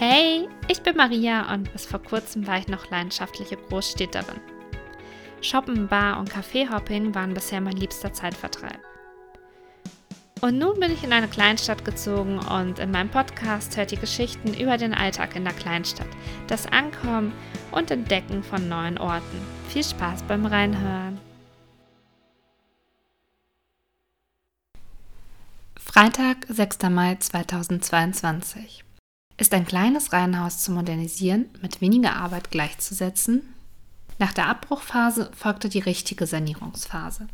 Hey, ich bin Maria und bis vor kurzem war ich noch leidenschaftliche Großstädterin. Shoppen, Bar und Kaffeehopping waren bisher mein liebster Zeitvertreib. Und nun bin ich in eine Kleinstadt gezogen und in meinem Podcast hört ihr Geschichten über den Alltag in der Kleinstadt, das Ankommen und Entdecken von neuen Orten. Viel Spaß beim Reinhören. Freitag, 6. Mai 2022. Ist ein kleines Reihenhaus zu modernisieren mit weniger Arbeit gleichzusetzen? Nach der Abbruchphase folgte die richtige Sanierungsphase.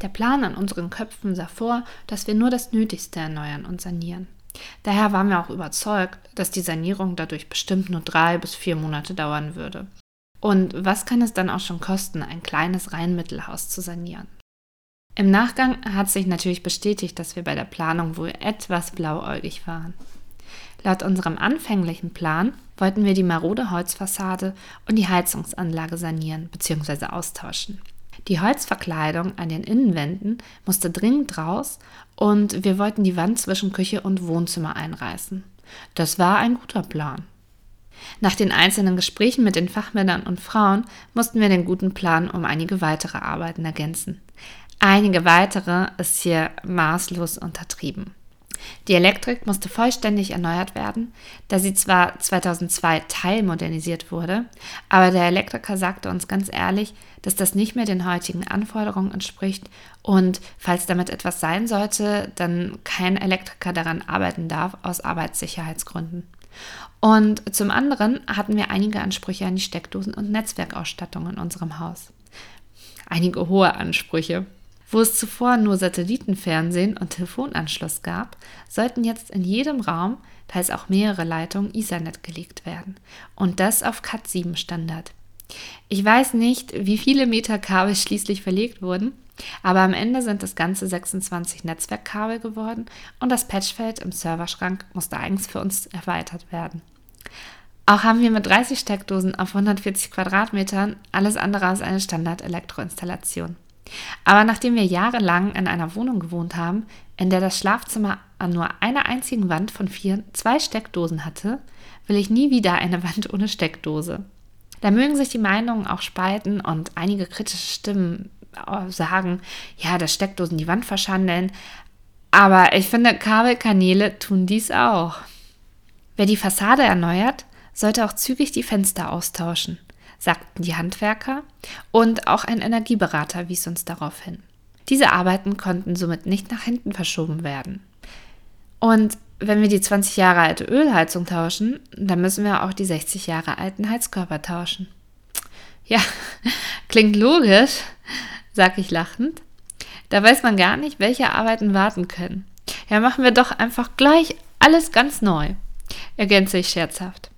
Der Plan an unseren Köpfen sah vor, dass wir nur das Nötigste erneuern und sanieren. Daher waren wir auch überzeugt, dass die Sanierung dadurch bestimmt nur drei bis vier Monate dauern würde. Und was kann es dann auch schon kosten, ein kleines Reihenmittelhaus zu sanieren? Im Nachgang hat sich natürlich bestätigt, dass wir bei der Planung wohl etwas blauäugig waren. Laut unserem anfänglichen Plan wollten wir die marode Holzfassade und die Heizungsanlage sanieren bzw. austauschen. Die Holzverkleidung an den Innenwänden musste dringend raus und wir wollten die Wand zwischen Küche und Wohnzimmer einreißen. Das war ein guter Plan. Nach den einzelnen Gesprächen mit den Fachmännern und Frauen mussten wir den guten Plan um einige weitere Arbeiten ergänzen. Einige weitere ist hier maßlos untertrieben. Die Elektrik musste vollständig erneuert werden, da sie zwar 2002 teilmodernisiert wurde, aber der Elektriker sagte uns ganz ehrlich, dass das nicht mehr den heutigen Anforderungen entspricht und falls damit etwas sein sollte, dann kein Elektriker daran arbeiten darf aus Arbeitssicherheitsgründen. Und zum anderen hatten wir einige Ansprüche an die Steckdosen und Netzwerkausstattung in unserem Haus. Einige hohe Ansprüche. Wo es zuvor nur Satellitenfernsehen und Telefonanschluss gab, sollten jetzt in jedem Raum, teils auch mehrere Leitungen, Ethernet gelegt werden. Und das auf Cat 7 Standard. Ich weiß nicht, wie viele Meter Kabel schließlich verlegt wurden, aber am Ende sind es ganze 26 Netzwerkkabel geworden und das Patchfeld im Serverschrank musste eigens für uns erweitert werden. Auch haben wir mit 30 Steckdosen auf 140 Quadratmetern alles andere als eine Standard-Elektroinstallation. Aber nachdem wir jahrelang in einer Wohnung gewohnt haben, in der das Schlafzimmer an nur einer einzigen Wand von vier zwei Steckdosen hatte, will ich nie wieder eine Wand ohne Steckdose. Da mögen sich die Meinungen auch spalten und einige kritische Stimmen äh, sagen, ja, dass Steckdosen die Wand verschandeln. Aber ich finde, Kabelkanäle tun dies auch. Wer die Fassade erneuert, sollte auch zügig die Fenster austauschen sagten die Handwerker, und auch ein Energieberater wies uns darauf hin. Diese Arbeiten konnten somit nicht nach hinten verschoben werden. Und wenn wir die 20 Jahre alte Ölheizung tauschen, dann müssen wir auch die 60 Jahre alten Heizkörper tauschen. Ja, klingt logisch, sag ich lachend. Da weiß man gar nicht, welche Arbeiten warten können. Ja, machen wir doch einfach gleich alles ganz neu, ergänze ich scherzhaft.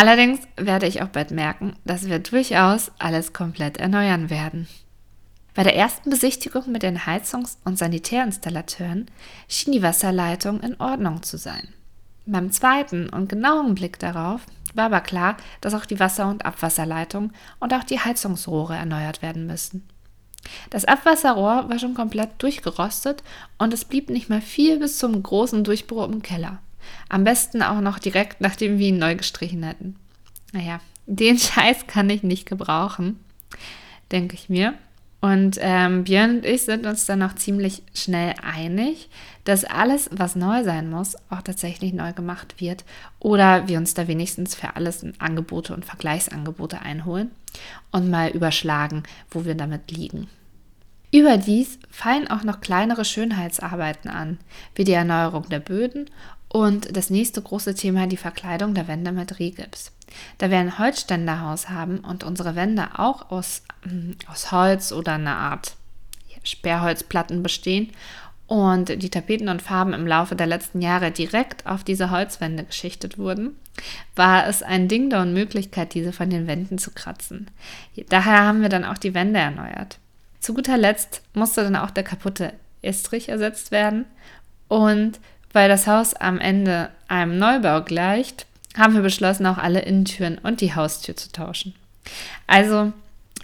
Allerdings werde ich auch bald merken, dass wir durchaus alles komplett erneuern werden. Bei der ersten Besichtigung mit den Heizungs- und Sanitärinstallateuren schien die Wasserleitung in Ordnung zu sein. Beim zweiten und genauen Blick darauf war aber klar, dass auch die Wasser- und Abwasserleitung und auch die Heizungsrohre erneuert werden müssen. Das Abwasserrohr war schon komplett durchgerostet und es blieb nicht mehr viel bis zum großen Durchbruch im Keller. Am besten auch noch direkt, nachdem wir ihn neu gestrichen hätten. Naja, den Scheiß kann ich nicht gebrauchen, denke ich mir. Und ähm, Björn und ich sind uns dann noch ziemlich schnell einig, dass alles, was neu sein muss, auch tatsächlich neu gemacht wird oder wir uns da wenigstens für alles Angebote und Vergleichsangebote einholen und mal überschlagen, wo wir damit liegen. Überdies fallen auch noch kleinere Schönheitsarbeiten an, wie die Erneuerung der Böden und das nächste große Thema die Verkleidung der Wände mit Rigips. Da wir ein Holzständerhaus haben und unsere Wände auch aus, mm, aus Holz oder einer Art Sperrholzplatten bestehen und die Tapeten und Farben im Laufe der letzten Jahre direkt auf diese Holzwände geschichtet wurden, war es ein Ding der Unmöglichkeit, diese von den Wänden zu kratzen. Daher haben wir dann auch die Wände erneuert. Zu guter Letzt musste dann auch der kaputte Estrich ersetzt werden und weil das Haus am Ende einem Neubau gleicht, haben wir beschlossen, auch alle Innentüren und die Haustür zu tauschen. Also,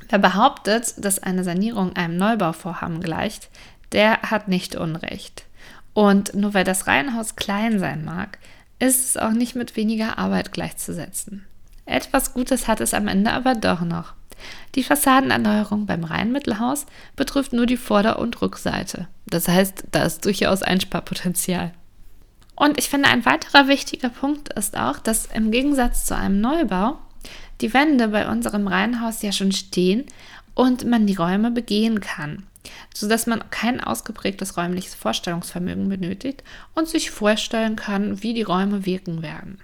wer behauptet, dass eine Sanierung einem Neubauvorhaben gleicht, der hat nicht Unrecht. Und nur weil das Reihenhaus klein sein mag, ist es auch nicht mit weniger Arbeit gleichzusetzen. Etwas Gutes hat es am Ende aber doch noch. Die Fassadenerneuerung beim Rheinmittelhaus betrifft nur die Vorder- und Rückseite. Das heißt, da ist durchaus Einsparpotenzial. Und ich finde, ein weiterer wichtiger Punkt ist auch, dass im Gegensatz zu einem Neubau die Wände bei unserem Reihenhaus ja schon stehen und man die Räume begehen kann, sodass man kein ausgeprägtes räumliches Vorstellungsvermögen benötigt und sich vorstellen kann, wie die Räume wirken werden.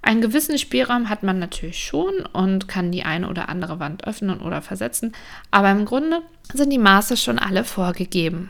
Einen gewissen Spielraum hat man natürlich schon und kann die eine oder andere Wand öffnen oder versetzen, aber im Grunde sind die Maße schon alle vorgegeben.